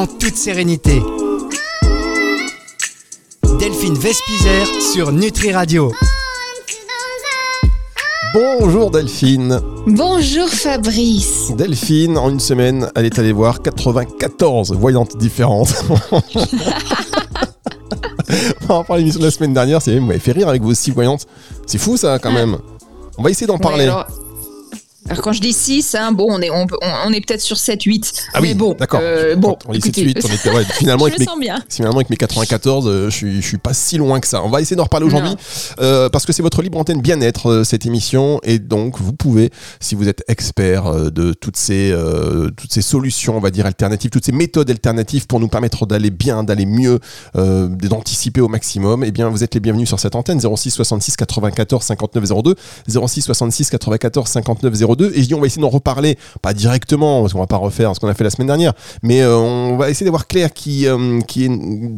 en toute sérénité. Delphine Vespizer sur Nutri Radio. Bonjour Delphine. Bonjour Fabrice. Delphine, en une semaine, elle est allée voir 94 voyantes différentes. À l'émission de la semaine dernière, c'est vous m'avez fait rire avec vos six voyantes. C'est fou ça quand même. On va essayer d'en parler. alors, alors, quand je dis 6, hein, bon, on est, on, on est peut-être sur 7, 8. Ah oui, mais bon, d'accord. euh, bon, on dit 7 écoutez, 8, on était, ouais, finalement, je avec me mes, sens bien. finalement avec mes 94, euh, je suis je suis pas si loin que ça. On va essayer d'en reparler aujourd'hui euh, parce que c'est votre libre antenne bien-être cette émission et donc vous pouvez si vous êtes expert de toutes ces euh, toutes ces solutions, on va dire alternatives, toutes ces méthodes alternatives pour nous permettre d'aller bien, d'aller mieux, euh, d'anticiper au maximum, eh bien vous êtes les bienvenus sur cette antenne 06 66 94 59 02 06 66 94 59 02 et je dis on va essayer d'en reparler pas directement parce qu'on va pas refaire ce qu'on a fait la semaine dernière mais euh, on va essayer d'avoir Claire qui, euh, qui est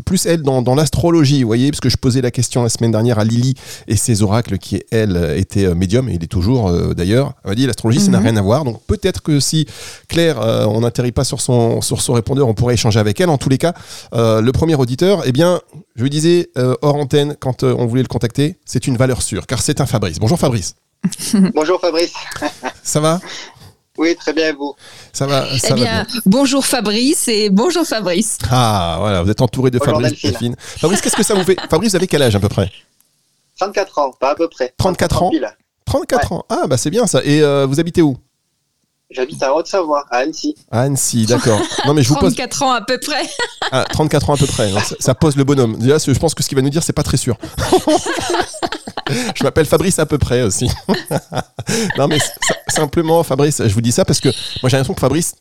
plus elle dans, dans l'astrologie, vous voyez, parce que je posais la question la semaine dernière à Lily et ses oracles qui, elle, était euh, médium, et il est toujours euh, d'ailleurs. Elle m'a dit l'astrologie, ça n'a Mhm. rien à voir. Donc peut-être que si Claire, on n'atterrit pas sur son, sur son répondeur, on pourrait échanger avec elle. En tous les cas, le premier auditeur, eh bien, je lui disais hors antenne, quand on voulait le contacter, c'est une valeur sûre, car c'est un Fabrice. Bonjour Fabrice. Bonjour Fabrice. Ça va? Oui, très bien, et vous? Ça va, ça Eh va bien, bonjour Fabrice et bonjour Fabrice. Ah, voilà, vous êtes entouré de Bonjour, Fabrice. Delphine. Fabrice, qu'est-ce que ça vous fait? Fabrice, vous avez quel âge à peu près? 34 ans, pas à peu près. 34 ans pile. 34 ans. Ah, bah c'est bien ça. Et euh, vous habitez où? J'habite à Haute-Savoie, à Annecy. À Annecy, d'accord. Non, mais je vous pose 34 ans à peu près. ah, 34 ans à peu près. Ça, ça pose le bonhomme. Déjà, je pense que ce qu'il va nous dire, c'est pas très sûr. je m'appelle Fabrice à peu près aussi. non, mais simplement, Fabrice, je vous dis ça parce que moi j'ai l'impression que Fabrice.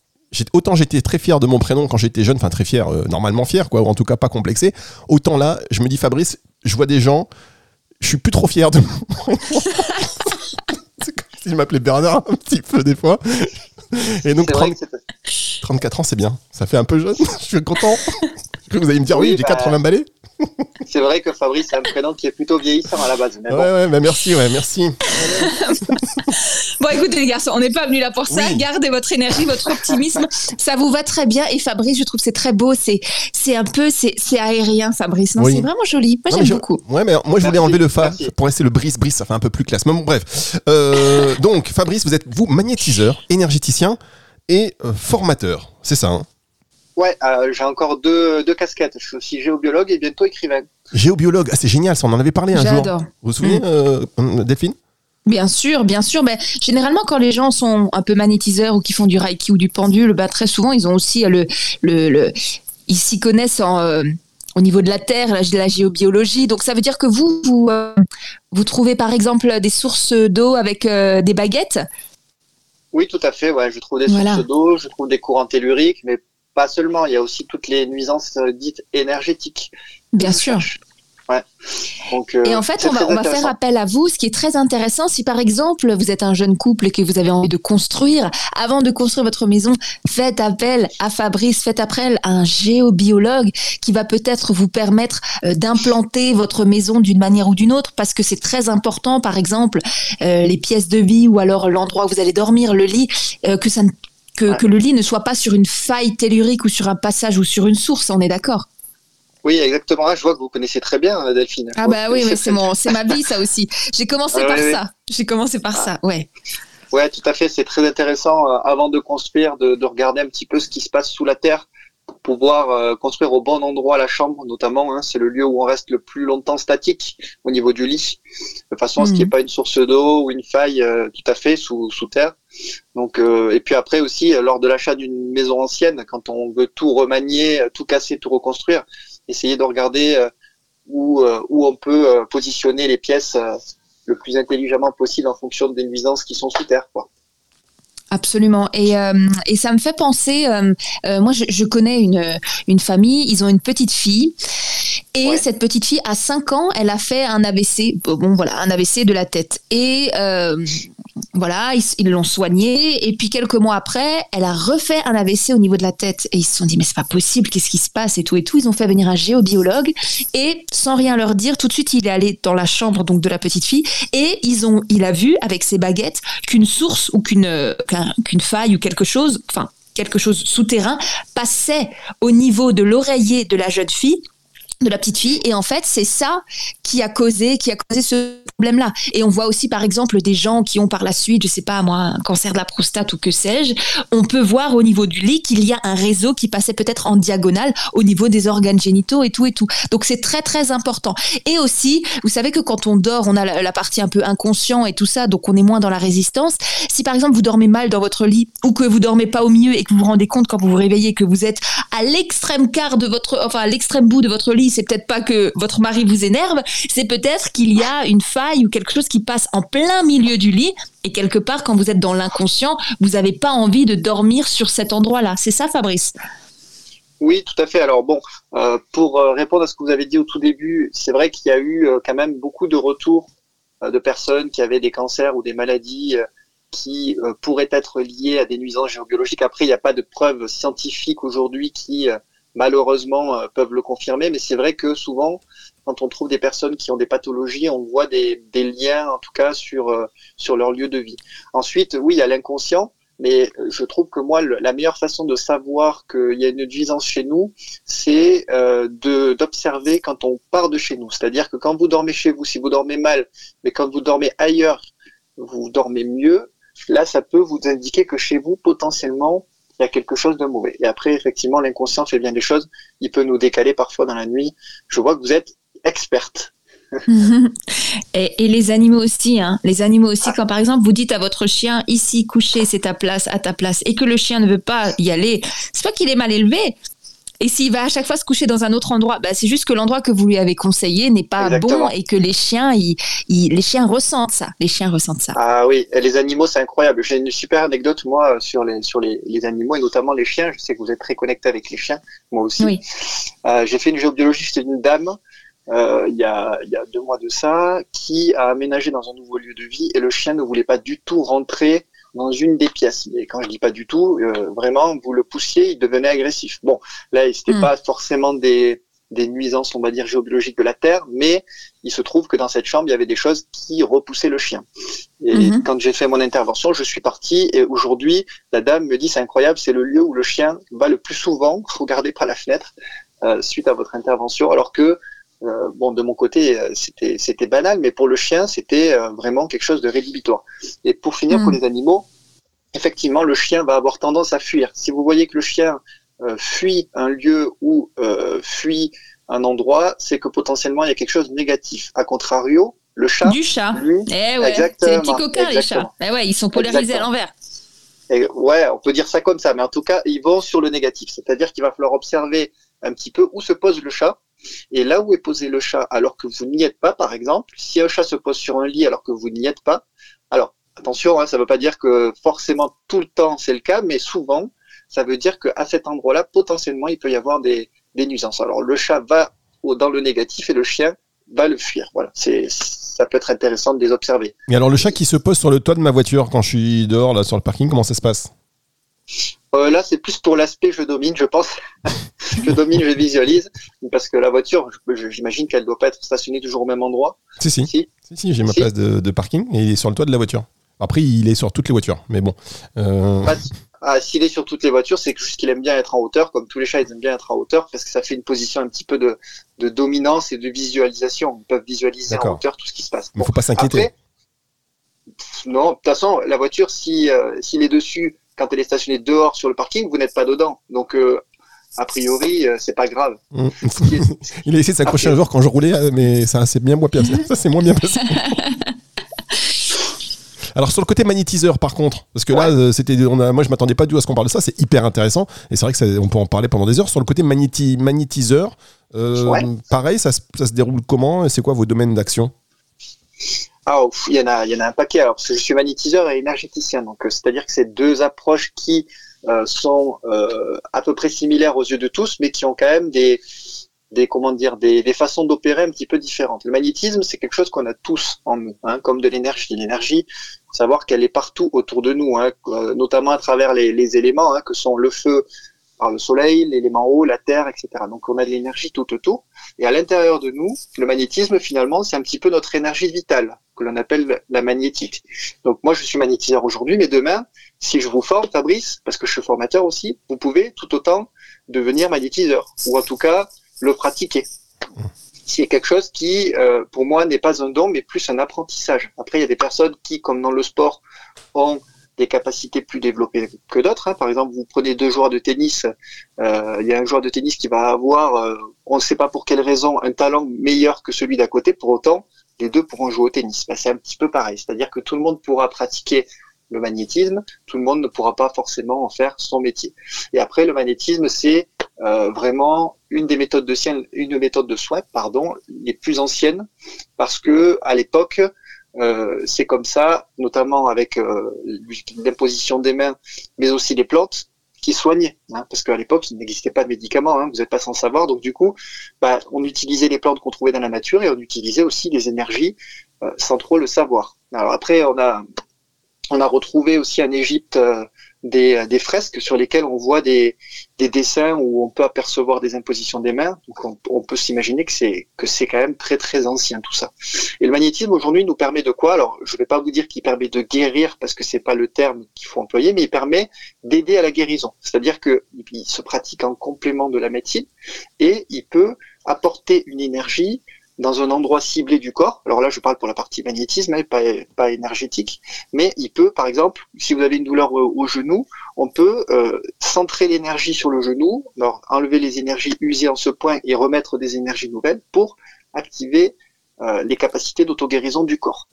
Autant j'étais très fier de mon prénom quand j'étais jeune, enfin très fier, euh, normalement fier, quoi, ou en tout cas pas complexé. Autant là, je me dis Fabrice, je vois des gens, je suis plus trop fier de mon prénom. C'est comme si je m'appelais Bernard un petit peu des fois. Et donc C'est vrai 30 que c'est 34 ans, c'est bien. Ça fait un peu jeune. Je suis content. Je crois que vous allez me dire oui, Oui, j'ai bah, 80 balais. c'est vrai que Fabrice c'est un prénom qui est plutôt vieillissant à la base. Mais Ouais, bon, ouais, bah merci, ouais, merci. Bon, écoutez les garçons, on n'est pas venu là pour ça. Oui. Gardez votre énergie, votre optimisme. Ça vous va très bien. Et Fabrice, je trouve que c'est très beau. C'est, c'est un peu, c'est, c'est aérien, Fabrice. Non, Oui. c'est vraiment joli. Moi, Non, j'aime je- beaucoup. Ouais, mais moi je voulais enlever le fa pour laisser le brise-brise, ça fait un peu plus classe. Mais bon, bref. Euh, donc, Fabrice, vous êtes vous magnétiseur, énergéticien et euh, formateur. C'est ça, hein? Ouais, euh, j'ai encore deux, deux casquettes. Je suis aussi géobiologue et bientôt écrivain. Géobiologue. Ah, c'est génial, ça, on en avait parlé un jour. J'adore. Vous vous souvenez, Mm. euh, Delphine? Bien sûr, bien sûr. Mais généralement, quand les gens sont un peu magnétiseurs ou qui font du reiki ou du pendule, bah, très souvent, ils ont aussi le, le, le- ils s'y connaissent en, euh, au niveau de la terre, la, la géobiologie. Donc, ça veut dire que vous, vous, euh, vous trouvez par exemple des sources d'eau avec euh, des baguettes? Oui, tout à fait. Ouais, je trouve des Voilà. sources d'eau, je trouve des courants telluriques, mais pas seulement. Il y a aussi toutes les nuisances euh, dites énergétiques. Bien sûr. Ouais. Donc, euh, Et en fait, on va, très on va faire appel à vous. Ce qui est très intéressant, si par exemple vous êtes un jeune couple et que vous avez envie de construire, avant de construire votre maison, faites appel à Fabrice, faites appel à un géobiologue qui va peut-être vous permettre euh, d'implanter votre maison d'une manière ou d'une autre, parce que c'est très important, par exemple, euh, les pièces de vie ou alors l'endroit où vous allez dormir, le lit, que ça ne- que, Ouais. que le lit ne soit pas sur une faille tellurique ou sur un passage ou sur une source, on est d'accord? Oui, exactement. Ah, je vois que vous connaissez très bien, euh, Delphine. Ah bah oui, mais c'est mon, c'est ma vie ça aussi. J'ai commencé Ah par oui, oui. ça. J'ai commencé par ça, ouais. Ouais, tout à fait. C'est très intéressant euh, avant de construire, de, de regarder un petit peu ce qui se passe sous la terre pour pouvoir euh, construire au bon endroit la chambre, notamment. Hein, c'est le lieu où on reste le plus longtemps statique au niveau du lit, de façon à ce qu'il n'y ait Mhm. pas une source d'eau ou une faille euh, tout à fait sous, sous terre. Donc, euh, et puis après aussi, euh, lors de l'achat d'une maison ancienne, quand on veut tout remanier, euh, tout casser, tout reconstruire, essayer de regarder euh, où, euh, où on peut euh, positionner les pièces le plus intelligemment possible en fonction des nuisances qui sont sous terre. Quoi. Absolument. Et, euh, et ça me fait penser, euh, euh, moi je, je connais une, une famille, ils ont une petite fille. Et Ouais. cette petite fille, à 5 ans, elle a fait un AVC, bon voilà, un AVC de la tête. Et voilà, ils l'ont soignée. Et puis quelques mois après, elle a refait un AVC au niveau de la tête. Et ils se sont dit, mais c'est pas possible, qu'est-ce qui se passe et tout et tout. Ils ont fait venir un géobiologue. Et sans rien leur dire, tout de suite, il est allé dans la chambre donc de la petite fille. Et ils ont, il a vu avec ses baguettes qu'une source ou qu'une qu'un- qu'une faille ou quelque chose, enfin quelque chose souterrain passait au niveau de l'oreiller de la jeune fille de la petite fille. Et en fait c'est ça qui a causé qui a causé ce problème là et on voit aussi par exemple des gens qui ont par la suite je sais pas moi un cancer de la prostate ou que sais-je. On peut voir au niveau du lit qu'il y a un réseau qui passait peut-être en diagonale au niveau des organes génitaux et tout et tout. Donc c'est très très important. Et aussi vous savez que quand on dort on a la, la, partie un peu inconscient et tout ça donc on est moins dans la résistance. Si par exemple vous dormez mal dans votre lit ou que vous dormez pas au milieu et que vous vous rendez compte quand vous vous réveillez que vous êtes à l'extrême quart de votre enfin à l'extrême bout de votre lit c'est peut-être pas que votre mari vous énerve, c'est peut-être qu'il y a une faille ou quelque chose qui passe en plein milieu du lit et quelque part quand vous êtes dans l'inconscient, vous n'avez pas envie de dormir sur cet endroit-là. C'est ça, Fabrice? Oui, tout à fait. Alors bon, euh, pour euh, répondre à ce que vous avez dit au tout début, c'est vrai qu'il y a eu euh, quand même beaucoup de retours de personnes qui avaient des cancers ou des maladies qui pourraient être liées à des nuisances géobiologiques. Après, il n'y a pas de preuves scientifiques aujourd'hui qui malheureusement euh, peuvent le confirmer, mais c'est vrai que souvent, quand on trouve des personnes qui ont des pathologies, on voit des, liens, en tout cas, sur, euh, sur leur lieu de vie. Ensuite, oui, il y a l'inconscient, mais je trouve que moi, la meilleure façon de savoir qu'il y a une nuisance chez nous, c'est euh, d'observer quand on part de chez nous. C'est-à-dire que quand vous dormez chez vous, si vous dormez mal, mais quand vous dormez ailleurs, vous dormez mieux, là, ça peut vous indiquer que chez vous, potentiellement, il y a quelque chose de mauvais. Et après, effectivement, l'inconscient fait bien des choses. Il peut nous décaler parfois dans la nuit. Je vois que vous êtes experte. et, et, les animaux aussi, hein. Les animaux aussi, quand par exemple vous dites à votre chien ici coucher, c'est ta place, à ta place, et que le chien ne veut pas y aller, c'est pas qu'il est mal élevé, et s'il va à chaque fois se coucher dans un autre endroit, bah, c'est juste que l'endroit que vous lui avez conseillé n'est pas Exactement. bon et que les chiens, ils, ils, les chiens ressentent ça. Les chiens ressentent ça. Ah oui, et les animaux, c'est incroyable. J'ai une super anecdote, moi, sur les, sur les, les, animaux et notamment les chiens. Je sais que vous êtes très connecté avec les chiens, moi aussi. Oui. Euh, J'ai fait une géobiologie chez une dame. Euh, il, y a, il y a deux mois de ça, qui a aménagé dans un nouveau lieu de vie et le chien ne voulait pas du tout rentrer dans une des pièces. Et quand je dis pas du tout, euh, vraiment, vous le poussiez, il devenait agressif. Bon, là, c'était Mm. pas forcément des, des nuisances, on va dire, géobiologiques de la Terre, mais il se trouve que dans cette chambre, il y avait des choses qui repoussaient le chien. Et Mhm. quand j'ai fait mon intervention, je suis parti et aujourd'hui, la dame me dit, c'est incroyable, c'est le lieu où le chien va le plus souvent regarder par la fenêtre euh, suite à votre intervention, alors que euh, bon, de mon côté, euh, c'était c'était banal, mais pour le chien, c'était euh, vraiment quelque chose de rédhibitoire. Et pour finir, pour les animaux, effectivement, le chien va avoir tendance à fuir. Si vous voyez que le chien euh, fuit un lieu ou euh, fuit un endroit, c'est que potentiellement il y a quelque chose de négatif. A contrario, le chat, Du chat. lui, Eh ouais, c'est des petits coquins les chats. Eh ouais, ils sont polarisés à l'envers. Et ouais, on peut dire ça comme ça, mais en tout cas, ils vont sur le négatif. C'est-à-dire qu'il va falloir observer un petit peu où se pose le chat. Et là où est posé le chat alors que vous n'y êtes pas, par exemple, si un chat se pose sur un lit alors que vous n'y êtes pas, alors attention, hein, ça ne veut pas dire que forcément tout le temps c'est le cas, mais souvent, ça veut dire qu'à cet endroit-là, potentiellement, il peut y avoir des, nuisances. Alors le chat va dans le négatif et le chien va le fuir. Voilà, ça peut être intéressant de les observer. Et alors le chat qui se pose sur le toit de ma voiture quand je suis dehors là sur le parking, comment ça se passe? Euh, là, c'est plus pour l'aspect je domine, je pense. je domine, je visualise, parce que la voiture, j'imagine qu'elle doit pas être stationnée toujours au même endroit. Si si, Si. si, si j'ai ma place de, de parking et il est sur le toit de la voiture. Après il est sur toutes les voitures, mais bon. Euh, Pas- Ah, s'il est sur toutes les voitures, c'est juste qu'il aime bien être en hauteur, comme tous les chats, ils aiment bien être en hauteur, parce que ça fait une position un petit peu de, de dominance et de visualisation. Ils peuvent visualiser en hauteur tout ce qui se passe. mais Bon. faut pas s'inquiéter. Non, de toute façon, la voiture, si euh, s'il est dessus quand elle est stationnée dehors sur le parking, vous n'êtes pas dedans. Donc, euh, a priori, euh, c'est pas grave. Mm. Il a essayé de s'accrocher un jour quand je roulais, euh, mais ça c'est bien moins bien. Ça c'est moins bien passé. Alors sur le côté magnétiseur par contre, parce que là euh, c'était, on a, moi je m'attendais pas du tout à ce qu'on parle de ça, c'est hyper intéressant et c'est vrai que ça, on peut en parler pendant des heures. Sur le côté magnéti- magnétiseur, euh, Ouais. pareil, ça se déroule comment et c'est quoi vos domaines d'action? Ah, il y en a, il y en a un paquet. Alors, parce que je suis magnétiseur et énergéticien, donc euh, c'est-à-dire que c'est deux approches qui euh, sont euh, à peu près similaires aux yeux de tous, mais qui ont quand même des, des comment dire, des, des façons d'opérer un petit peu différentes. Le magnétisme, c'est quelque chose qu'on a tous en nous, hein, comme de l'énergie. L'énergie, savoir qu'elle est partout autour de nous, hein, notamment à travers les, les éléments, hein, que sont le feu, par le soleil, l'élément eau, la terre, etc. Donc on a de l'énergie tout autour. Et à l'intérieur de nous, le magnétisme, finalement, c'est un petit peu notre énergie vitale, que l'on appelle la magnétique. Donc moi, je suis magnétiseur aujourd'hui, mais demain, si je vous forme, Fabrice, parce que je suis formateur aussi, vous pouvez tout autant devenir magnétiseur, ou en tout cas le pratiquer. C'est quelque chose qui, euh, pour moi, n'est pas un don, mais plus un apprentissage. Après, il y a des personnes qui, comme dans le sport, ont des capacités plus développées que d'autres. Hein. Par exemple, vous prenez deux joueurs de tennis, euh, il y a un joueur de tennis qui va avoir, euh, on ne sait pas pour quelle raison, un talent meilleur que celui d'à côté. Pour autant, les deux pourront jouer au tennis. Ben, c'est un petit peu pareil, c'est-à-dire que tout le monde pourra pratiquer le magnétisme, tout le monde ne pourra pas forcément en faire son métier. Et après, le magnétisme, c'est euh, vraiment une des méthodes de soins, une méthode de soins, pardon, les plus anciennes, parce que à l'époque, euh, c'est comme ça, notamment avec euh, l'imposition des mains, mais aussi des plantes qui soignaient, hein, parce qu'à l'époque il n'existait pas de médicaments, hein, vous n'êtes pas sans savoir, donc du coup, bah, on utilisait les plantes qu'on trouvait dans la nature et on utilisait aussi les énergies euh, sans trop le savoir. Alors après, on a on a retrouvé aussi en Égypte euh, des, des, fresques sur lesquelles on voit des, des, dessins où on peut apercevoir des impositions des mains. Donc on, on peut s'imaginer que c'est que c'est quand même très très ancien tout ça. Et le magnétisme aujourd'hui nous permet de quoi? Alors je ne vais pas vous dire qu'il permet de guérir parce que c'est pas le terme qu'il faut employer, mais il permet d'aider à la guérison. C'est-à-dire que il se pratique en complément de la médecine et il peut apporter une énergie dans un endroit ciblé du corps. Alors là, je parle pour la partie magnétisme, hein, pas, pas énergétique, mais il peut, par exemple, si vous avez une douleur au, genou, on peut euh, centrer l'énergie sur le genou, alors enlever les énergies usées en ce point et remettre des énergies nouvelles pour activer euh, les capacités d'auto-guérison du corps.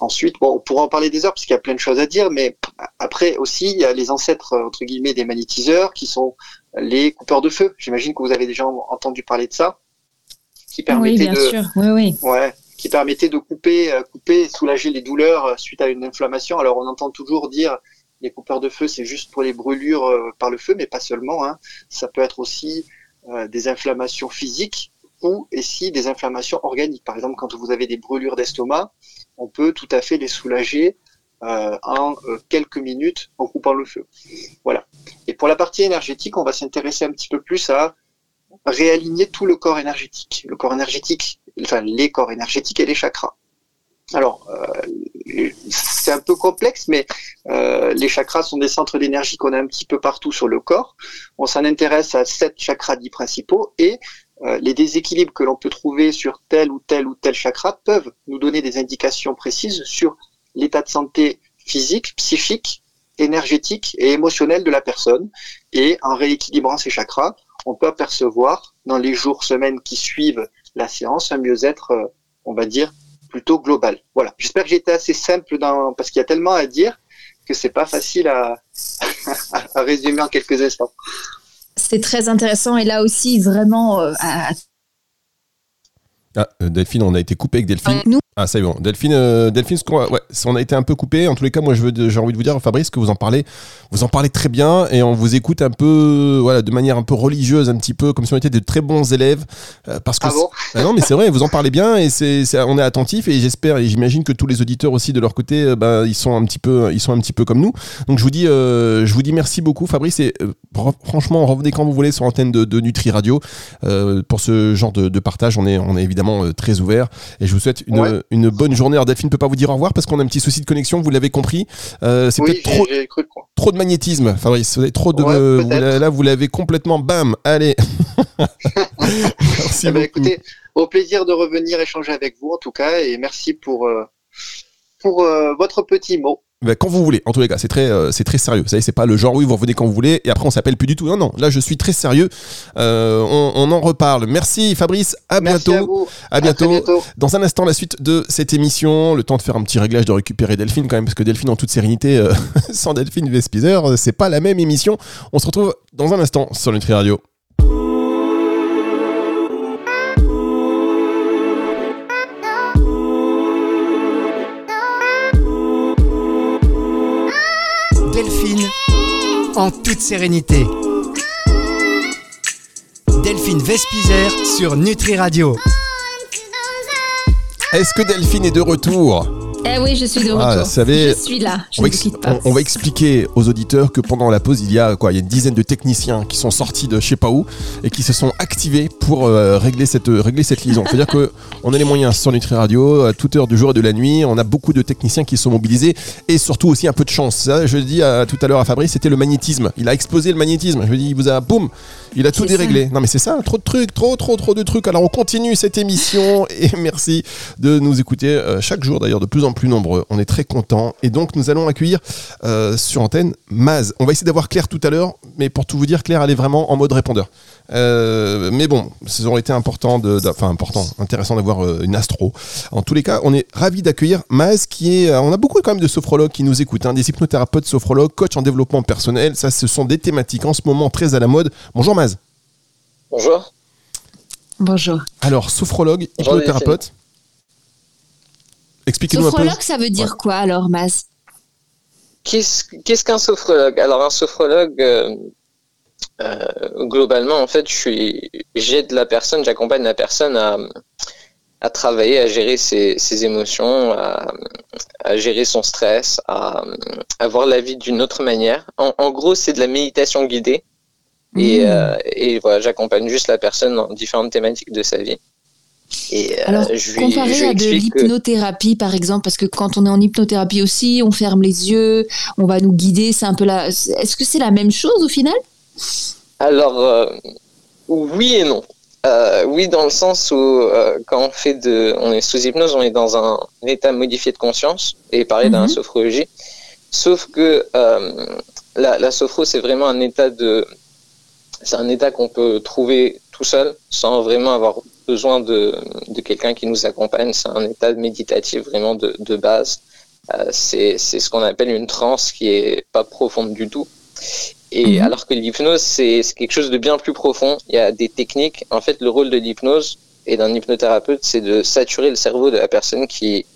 Ensuite, bon, on pourra en parler des heures parce qu'il y a plein de choses à dire, mais après aussi, il y a les ancêtres entre guillemets des magnétiseurs qui sont les coupeurs de feu. J'imagine que vous avez déjà entendu parler de ça qui permettait de, Ouais, qui permettait de couper, euh, couper, soulager les douleurs euh, suite à une inflammation. Alors on entend toujours dire les coupeurs de feu, c'est juste pour les brûlures euh, par le feu, mais pas seulement. Hein. Ça peut être aussi des inflammations physiques ou aussi des inflammations organiques. Par exemple, quand vous avez des brûlures d'estomac, on peut tout à fait les soulager en quelques minutes en coupant le feu. Voilà. Et pour la partie énergétique, on va s'intéresser un petit peu plus à réaligner tout le corps énergétique. Le corps énergétique, enfin les corps énergétiques et les chakras. Alors, euh, c'est un peu complexe, mais euh, les chakras sont des centres d'énergie qu'on a un petit peu partout sur le corps. On s'en intéresse à sept chakras dits principaux et euh, les déséquilibres que l'on peut trouver sur tel ou tel ou tel chakra peuvent nous donner des indications précises sur l'état de santé physique, psychique, énergétique et émotionnel de la personne. Et en rééquilibrant ces chakras, on peut apercevoir dans les jours, semaines qui suivent la séance un mieux-être, euh, on va dire, plutôt global. Voilà. J'espère que j'ai été assez simple dans, parce qu'il y a tellement à dire que c'est pas facile à, à résumer en quelques instants. C'est très intéressant et là aussi vraiment euh, à ah, euh, Delphine, on a été coupé avec Delphine. Ah, c'est bon. Delphine, euh, Delphine ce qu'on ouais, on a été un peu coupé. En tous les cas, moi, j'ai envie de vous dire, Fabrice, que vous en parlez, vous en parlez très bien et on vous écoute un peu, voilà, de manière un peu religieuse, un petit peu, comme si on était de très bons élèves. Euh, parce que ah bon? Ah non, mais c'est vrai, vous en parlez bien et c'est, on est attentif et j'espère et j'imagine que tous les auditeurs aussi de leur côté, ben, ils sont un petit peu, ils sont un petit peu comme nous. Donc, je vous dis, je vous dis merci beaucoup, Fabrice. Et franchement, revenez quand vous voulez sur l'antenne de, de, Nutri Radio pour ce genre de, de partage. On est, on est évidemment très ouvert et je vous souhaite une une bonne journée. Alors Delphine ne peut pas vous dire au revoir parce qu'on a un petit souci de connexion, vous l'avez compris. Euh, c'est peut-être trop, trop de magnétisme, Fabrice. Vous avez trop de. là, vous l'avez complètement. Bam Allez Merci eh ben, écoutez, au plaisir de revenir échanger avec vous en tout cas et merci pour, euh, pour euh, votre petit mot. Ben, quand vous voulez, en tous les cas, c'est très, euh, c'est très sérieux. Vous savez, c'est pas le genre oui, vous revenez quand vous voulez et après on s'appelle plus du tout. Non, non, là je suis très sérieux. Euh, on, en reparle. Merci Fabrice, à bientôt. À, bientôt. Dans un instant, la suite de cette émission. Le temps de faire un petit réglage de récupérer Delphine quand même, parce que Delphine en toute sérénité, euh, sans Delphine Vespizer, c'est pas la même émission. On se retrouve dans un instant sur Nutri Radio. En toute sérénité. Delphine Vespizer sur Nutri Radio. Est-ce que Delphine est de retour? Eh oui, je suis de retour. Ah, vous savez, je suis là. Je on, va quitte pas. on- on va expliquer aux auditeurs que pendant la pause, il y a quoi Il y a une dizaine de techniciens qui sont sortis de je sais pas où et qui se sont activés pour euh, régler cette régler cette liaison. C'est-à-dire que on a les moyens sur Nutri Radio à toute heure du jour et de la nuit. On a beaucoup de techniciens qui sont mobilisés et surtout aussi un peu de chance. Ça, je dis à, tout à l'heure à Fabrice, c'était le magnétisme. Il a explosé le magnétisme. Je dis, il vous a boum, il a tout déréglé. Non mais c'est ça, trop de trucs, trop trop trop de trucs. Alors on continue cette émission et merci de nous écouter euh, chaque jour d'ailleurs de plus en plus nombreux. On est très contents et donc nous allons accueillir euh, sur antenne Maz. On va essayer d'avoir Claire tout à l'heure, mais pour tout vous dire, Claire elle est vraiment en mode répondeur. Euh, mais bon, ça aurait été important, de, de- enfin important, intéressant d'avoir euh, une astro. En tous les cas, on est ravi d'accueillir Maz, qui est, euh, on a beaucoup quand même de sophrologues qui nous écoutent, hein, des hypnothérapeutes, sophrologues, coachs en développement personnel. Ça, ce sont des thématiques en ce moment très à la mode. Bonjour Maz. Bonjour. Bonjour. Alors, sophrologue, Bonjour, hypnothérapeute. Expliquez-nous un peu. Sophrologue, ça veut dire quoi alors, Maz Qu'est-ce qu'un sophrologue? Alors un sophrologue, euh, euh, globalement, en fait, je suis, j'aide la personne, j'accompagne la personne à, à travailler, à gérer ses, ses émotions, à, à gérer son stress, à, à voir la vie d'une autre manière. En, en gros, c'est de la méditation guidée. Et, Mmh. euh, et voilà, j'accompagne juste la personne dans différentes thématiques de sa vie. Et euh, Alors, je lui, comparé je à de que- l'hypnothérapie, par exemple, parce que quand on est en hypnothérapie aussi, on ferme les yeux, on va nous guider, c'est un peu la... Est-ce que c'est la même chose au final? Alors, euh, oui et non. Euh, oui, dans le sens où euh, quand on fait de, on est sous hypnose, on est dans un, état modifié de conscience et pareil dans la Mhm. sophrologie. Sauf que la, la sophro, c'est vraiment un état de, c'est un état qu'on peut trouver tout seul sans vraiment avoir besoin de, de quelqu'un qui nous accompagne. C'est un état méditatif vraiment de, de base. Euh, c'est ce qu'on appelle une transe qui est pas profonde du tout. Et Mhm. alors que l'hypnose, c'est c'est quelque chose de bien plus profond. Il y a des techniques. En fait, le rôle de l'hypnose et d'un hypnothérapeute, c'est de saturer le cerveau de la personne qui,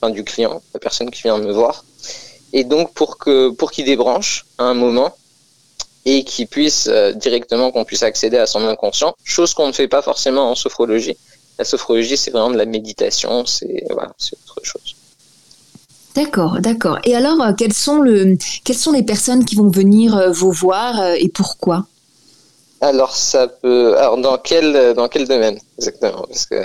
enfin, du client, la personne qui vient me voir. Et donc, pour que, pour qu'il débranche à un moment et qu'il puisse euh, directement, qu'on puisse accéder à son inconscient, chose qu'on ne fait pas forcément en sophrologie. La sophrologie, c'est vraiment de la méditation, c'est, voilà, c'est autre chose. D'accord, d'accord. Et alors, euh, quelles sont, le... quelles sont les personnes qui vont venir euh, vous voir et pourquoi? Alors, ça peut, alors, dans quel, dans quel domaine, exactement? Parce que,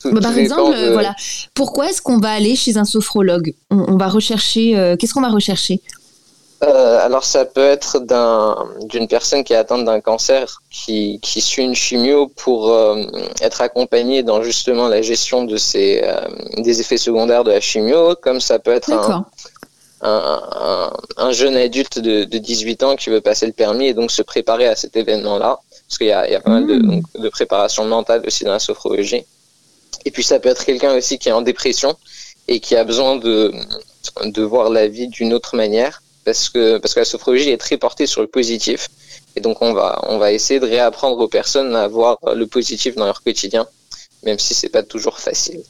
tout, Bah, Par exemple, de- voilà, pourquoi est-ce qu'on va aller chez un sophrologue? On, on va rechercher, euh, qu'est-ce qu'on va rechercher? Euh, alors ça peut être d'un- d'une personne qui est atteinte d'un cancer qui, qui suit une chimio pour euh, être accompagnée dans justement la gestion de ses, euh, des effets secondaires de la chimio, comme ça peut être un, un, un- un jeune adulte de, de 18 ans qui veut passer le permis et donc se préparer à cet événement-là, parce qu'il y a, il y a pas mal de, Mm. donc, de préparation mentale aussi dans la sophrologie. Et puis ça peut être quelqu'un aussi qui est en dépression et qui a besoin de, de voir la vie d'une autre manière, parce que, parce que la sophrologie est très portée sur le positif. Et donc on va, on va essayer de réapprendre aux personnes à voir le positif dans leur quotidien, même si c'est pas toujours facile.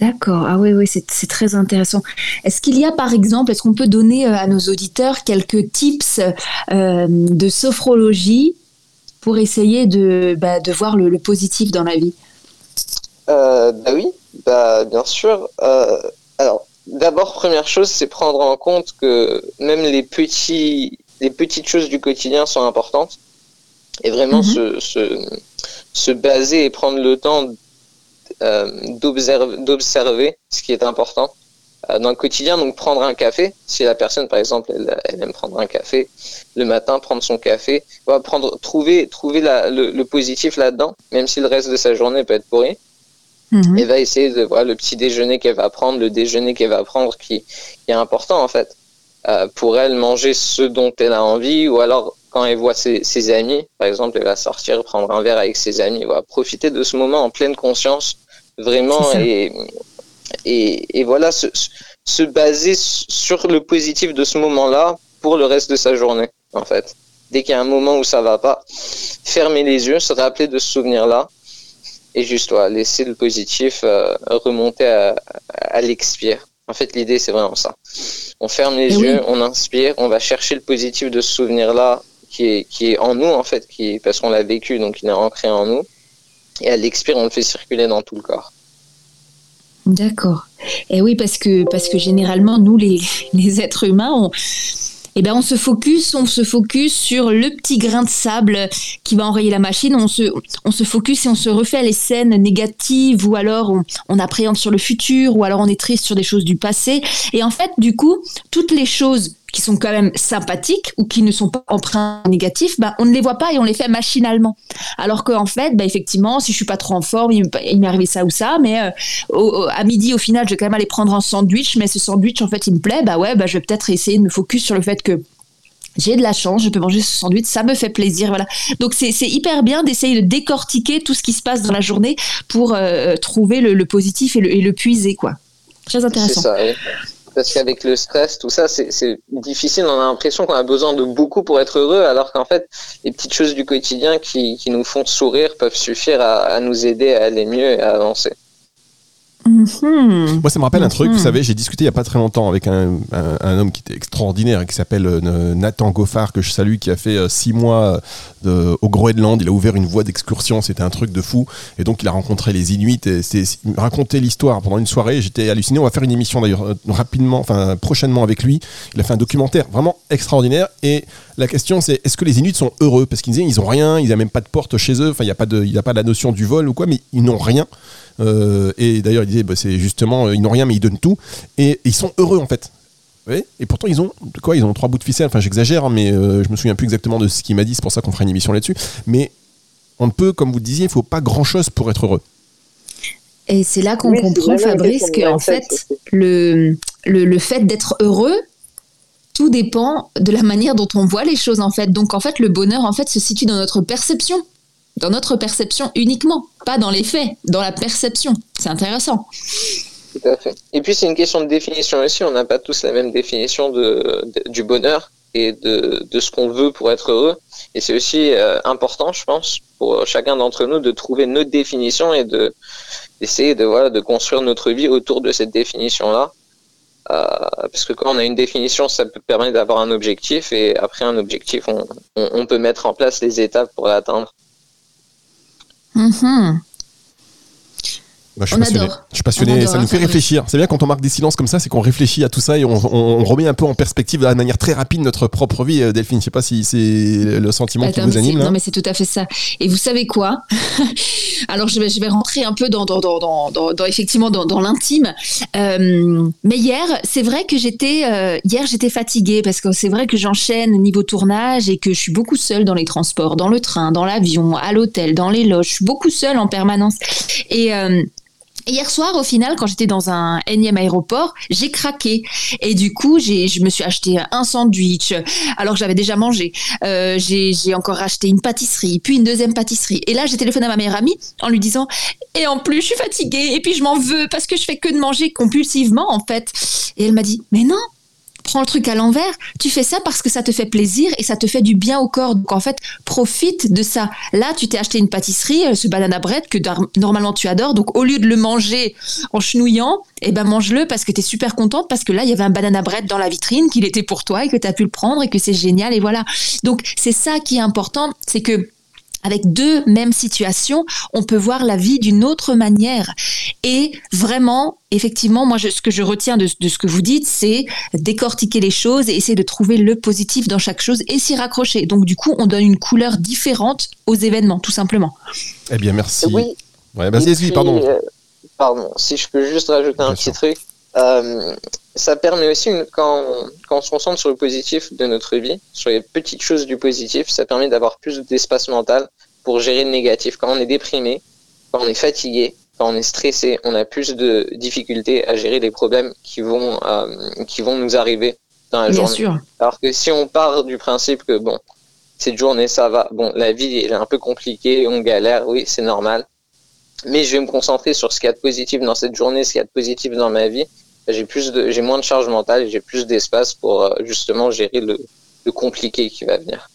D'accord. Ah oui, oui, c'est très intéressant. Est-ce qu'il y a, par exemple, est-ce qu'on peut donner euh, à nos auditeurs quelques tips euh, de sophrologie pour essayer de, bah, de voir le, le positif dans la vie? Euh, bah oui, bah bien sûr. Euh, alors, d'abord, première chose, c'est prendre en compte que même les petits, les petites choses du quotidien sont importantes et vraiment Mhm. se, se, se baser et prendre le temps euh, d'observer, d'observer ce qui est important euh, dans le quotidien. Donc, prendre un café, si la personne, par exemple, elle, elle aime prendre un café le matin, prendre son café, va prendre, trouver, trouver la, le, le positif là-dedans, même si le reste de sa journée peut être pourri Mhm. elle va essayer de voir le petit déjeuner qu'elle va prendre, le déjeuner qu'elle va prendre qui, qui est important en fait. Euh, pour elle, manger ce dont elle a envie, ou alors quand elle voit ses, ses amis, par exemple, elle va sortir prendre un verre avec ses amis, voilà, profiter de ce moment en pleine conscience, vraiment, et, et, et voilà, se, se baser sur le positif de ce moment-là pour le reste de sa journée, en fait. Dès qu'il y a un moment où ça va pas, fermer les yeux, se rappeler de ce souvenir-là, et juste laisser le positif euh, remonter à, à l'expire. En fait, l'idée, c'est vraiment ça. On ferme les yeux, oui. on inspire, on va chercher le positif de ce souvenir-là qui est, qui est en nous, en fait, qui, parce qu'on l'a vécu, donc il est ancré en nous. Et à l'expire, on le fait circuler dans tout le corps. D'accord. Et oui, parce que, parce que généralement, nous, les, les êtres humains, on, eh ben on se focus, on se focus sur le petit grain de sable qui va enrayer la machine. On se, on se focus et on se refait les scènes négatives ou alors on, on appréhende sur le futur ou alors on est triste sur des choses du passé. Et en fait, du coup, toutes les choses qui sont quand même sympathiques ou qui ne sont pas empreints négatifs, bah, on ne les voit pas et on les fait machinalement. Alors qu'en fait, bah, effectivement, si je suis pas trop en forme, il m'est arrivé ça ou ça, mais euh, à midi, au final, je vais quand même aller prendre un sandwich, mais ce sandwich, en fait, il me plaît, bah ouais, bah, je vais peut-être essayer de me focus sur le fait que j'ai de la chance, je peux manger ce sandwich, ça me fait plaisir, voilà. Donc c'est hyper bien d'essayer de décortiquer tout ce qui se passe dans la journée pour euh, trouver le, positif et le, puiser, quoi. Très intéressant. Parce qu'avec le stress, tout ça, c'est difficile. On a l'impression qu'on a besoin de beaucoup pour être heureux, alors qu'en fait, les petites choses du quotidien qui, nous font sourire peuvent suffire à nous aider à aller mieux et à avancer. Mhm. Moi, ça me rappelle un truc, vous mhm. savez, j'ai discuté il n'y a pas très longtemps avec un, un, homme qui était extraordinaire et qui s'appelle euh, Nathan Goffard, que je salue, qui a fait euh, six mois de, au Groenland. Il a ouvert une voie d'excursion, c'était un truc de fou. Et donc, il a rencontré les Inuits. Et il racontait l'histoire pendant une soirée. J'étais halluciné. On va faire une émission d'ailleurs euh, rapidement, enfin prochainement avec lui. Il a fait un documentaire vraiment extraordinaire. Et la question, c'est est-ce que les Inuits sont heureux? Parce qu'ils disaient ils ont rien, ils n'ont même pas de porte chez eux. Enfin, il n'y a pas de, il a pas la notion du vol ou quoi, mais ils n'ont rien. Euh, et d'ailleurs, il disait, bah, c'est justement, euh, ils n'ont rien, mais ils donnent tout. Et, ils sont heureux, en fait. et pourtant, ils ont quoi? Ils ont trois bouts de ficelle. Enfin, j'exagère, mais euh, je me souviens plus exactement de ce qu'il m'a dit. C'est pour ça qu'on fera une émission là-dessus. Mais on ne peut, comme vous disiez, il faut pas grand-chose pour être heureux. Et c'est là qu'on comprend, Fabrice, que en fait, le, le, le fait d'être heureux, tout dépend de la manière dont on voit les choses en fait. Donc en fait, le bonheur en fait se situe dans notre perception dans notre perception uniquement, pas dans les faits, dans la perception. C'est intéressant. Tout à fait. Et puis c'est une question de définition aussi. On n'a pas tous la même définition de, du bonheur et de, de ce qu'on veut pour être heureux. Et c'est aussi euh, important, je pense, pour chacun d'entre nous de trouver notre définition et de d'essayer de voilà de construire notre vie autour de cette définition là. Euh, parce que quand on a une définition, ça peut permettre d'avoir un objectif et après un objectif, on, on, on peut mettre en place les étapes pour l'atteindre. Mm-hmm. Bah, je, suis passionné. je suis passionné. ça nous fait réfléchir. C'est bien quand on marque des silences comme ça, c'est qu'on réfléchit à tout ça et on, remet un peu en perspective de manière très rapide notre propre vie, euh, Delphine. Je sais pas si c'est le sentiment qui vous anime. Non, mais c'est tout à fait ça. Et vous savez quoi? Alors, je vais, je vais rentrer un peu dans, dans, dans, dans effectivement dans, l'intime. Euh, mais hier, c'est vrai que j'étais euh, hier j'étais fatiguée parce que c'est vrai que j'enchaîne niveau tournage et que je suis beaucoup seule dans les transports, dans le train, dans l'avion, à l'hôtel, dans les loges. Je suis beaucoup seule en permanence. Et Hier soir, au final, quand j'étais dans un énième aéroport, j'ai craqué. Et du coup, j'ai, je me suis acheté un sandwich, alors que j'avais déjà mangé. Euh, j'ai, j'ai encore acheté une pâtisserie, puis une deuxième pâtisserie. Et là, j'ai téléphoné à ma meilleure amie en lui disant Et en plus, je suis fatiguée, et puis je m'en veux parce que je fais que de manger compulsivement, en fait. Et elle m'a dit Mais non, prends le truc à l'envers. Tu fais ça parce que ça te fait plaisir et ça te fait du bien au corps. Donc en fait, profite de ça. Là, tu t'es acheté une pâtisserie, euh, ce banana bread que normalement tu adores. Donc au lieu de le manger en chenouillant, eh ben mange-le parce que tu es super contente parce que là, il y avait un banana bread dans la vitrine, qu'il était pour toi et que tu as pu le prendre et que c'est génial et voilà. Donc c'est ça qui est important, c'est que avec deux mêmes situations, on peut voir la vie d'une autre manière. Et vraiment, effectivement, moi, ce que je retiens de, ce que vous dites, c'est décortiquer les choses et essayer de trouver le positif dans chaque chose et s'y raccrocher. Donc, du coup, on donne une couleur différente aux événements, tout simplement. Eh bien, merci. Oui. Ouais, vas-y, pardon. Euh, pardon, si je peux juste rajouter un petit truc. Euh, ça permet aussi, quand, quand on se concentre sur le positif de notre vie, sur les petites choses du positif, ça permet d'avoir plus d'espace mental pour gérer le négatif. Quand on est déprimé, quand on est fatigué, quand on est stressé, on a plus de difficultés à gérer les problèmes qui vont, euh, qui vont nous arriver dans la Bien journée. Sûr. Alors que si on part du principe que, bon, cette journée, ça va, bon, la vie est un peu compliquée, on galère, oui, c'est normal. Mais je vais me concentrer sur ce qu'il y a de positif dans cette journée, ce qu'il y a de positif dans ma vie, j'ai plus de, j'ai moins de charge mentale et j'ai plus d'espace pour euh, justement gérer le, le compliqué qui va venir.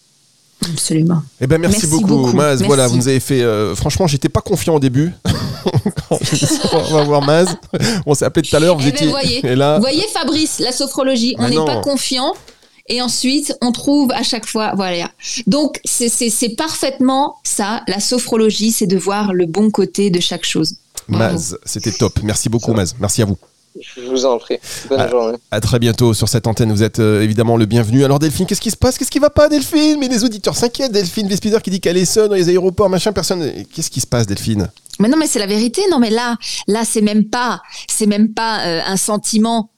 Absolument. Eh ben merci, beaucoup, Maz. Voilà, vous nous avez fait. Euh, franchement, j'étais pas confiant au début. on va voir Maz. On s'est appelé tout à l'heure. Vous eh ben, étiez. voyez, et là... voyez Fabrice, la sophrologie. on n'est pas confiant. Et ensuite, on trouve à chaque fois, voilà. Donc, c'est parfaitement ça, la sophrologie, c'est de voir le bon côté de chaque chose. Maz, c'était top. Merci beaucoup, Maz. Merci à vous. Je vous en prie. Bonne Ah. journée. À très bientôt sur cette antenne. Vous êtes euh, évidemment le bienvenu. Alors Delphine, qu'est-ce qui se passe? Qu'est-ce qui va pas, Delphine? Mais les auditeurs s'inquiètent. Delphine Vespizer qui dit qu'elle est seule dans les aéroports, machin, personne. Qu'est-ce qui se passe, Delphine? Mais non, mais c'est la vérité. Non, mais là, là, c'est même pas, c'est même pas euh, un sentiment.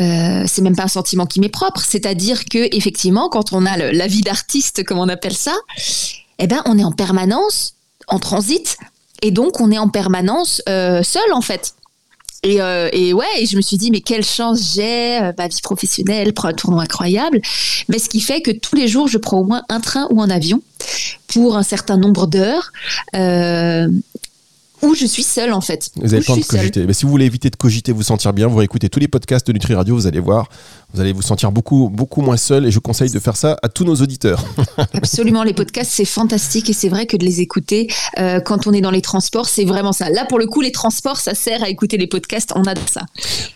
euh, c'est même pas un sentiment qui m'est propre. C'est-à-dire que effectivement, quand on a le- la vie d'artiste, comme on appelle ça, eh ben, on est en permanence en transit, et donc on est en permanence euh, seul en fait. Et, euh, et ouais, et je me suis dit, mais quelle chance j'ai, euh, ma vie professionnelle prend un tournoi incroyable. Mais ce qui fait que tous les jours, je prends au moins un train ou un avion pour un certain nombre d'heures. Euh, où je suis seule en fait. Vous avez le temps de cogiter. Mais si vous voulez éviter de cogiter, vous sentir bien, vous réécoutez tous les podcasts de Nutri Radio, vous allez voir, vous allez vous sentir beaucoup, beaucoup moins seul. Et je conseille de faire ça à tous nos auditeurs. Absolument, les podcasts, c'est fantastique et c'est vrai que de les écouter euh, quand on est dans les transports, c'est vraiment ça. Là, pour le coup, les transports, ça sert à écouter les podcasts, on a ça.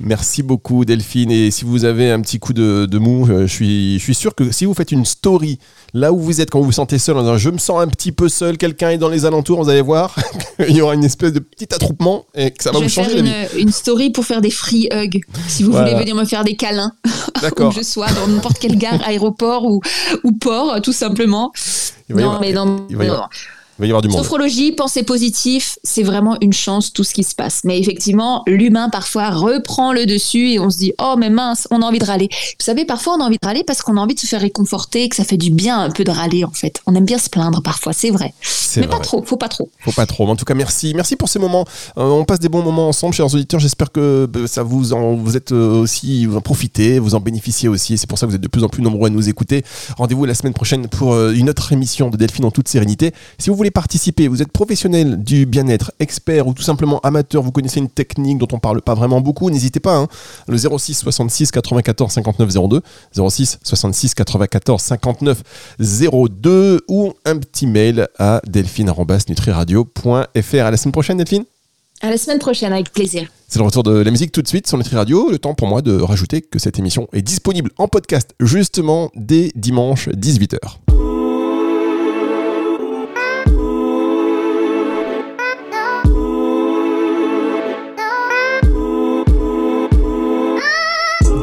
Merci beaucoup, Delphine. Et si vous avez un petit coup de, de mou, euh, je suis, je suis sûr que si vous faites une story là où vous êtes, quand vous vous sentez seul, en disant je me sens un petit peu seul, quelqu'un est dans les alentours, vous allez voir, il y aura une espèce de petit attroupement et que ça va je vous changer faire la une, vie. une story pour faire des free hugs. Si vous Voilà. voulez venir me faire des câlins, où je sois, dans n'importe quelle gare, aéroport ou, ou port, tout simplement. Il va y non, avoir- mais non, il va y non, avoir- non. Il va y avoir du monde. Sophrologie, pensée positive, c'est vraiment une chance tout ce qui se passe. Mais effectivement, l'humain parfois reprend le dessus et on se dit oh mais mince, on a envie de râler. Vous savez, parfois on a envie de râler parce qu'on a envie de se faire réconforter, que ça fait du bien un peu de râler en fait. On aime bien se plaindre parfois, c'est vrai. Mais vrai. pas trop, faut pas trop. Faut pas trop. En tout cas, merci. Merci pour ces moments. Euh, on passe des bons moments ensemble, chers auditeurs. J'espère que bah, ça vous en, vous êtes euh, aussi, vous en profitez, vous en bénéficiez aussi. C'est pour ça que vous êtes de plus en plus nombreux à nous écouter. Rendez-vous la semaine prochaine pour euh, une autre émission de Delphine en toute sérénité. Si vous voulez participer, vous êtes professionnel du bien-être, expert ou tout simplement amateur, vous connaissez une technique dont on parle pas vraiment beaucoup, n'hésitez pas. hein. Le 06 66 94 59 02, 06 66 94 59 02 ou un petit mail à delphine.nutriradio.fr. À la semaine prochaine, Delphine. À la semaine prochaine, avec plaisir. C'est le retour de la musique tout de suite sur Nutri Radio. Le temps pour moi de rajouter que cette émission est disponible en podcast justement dès dimanche 18h.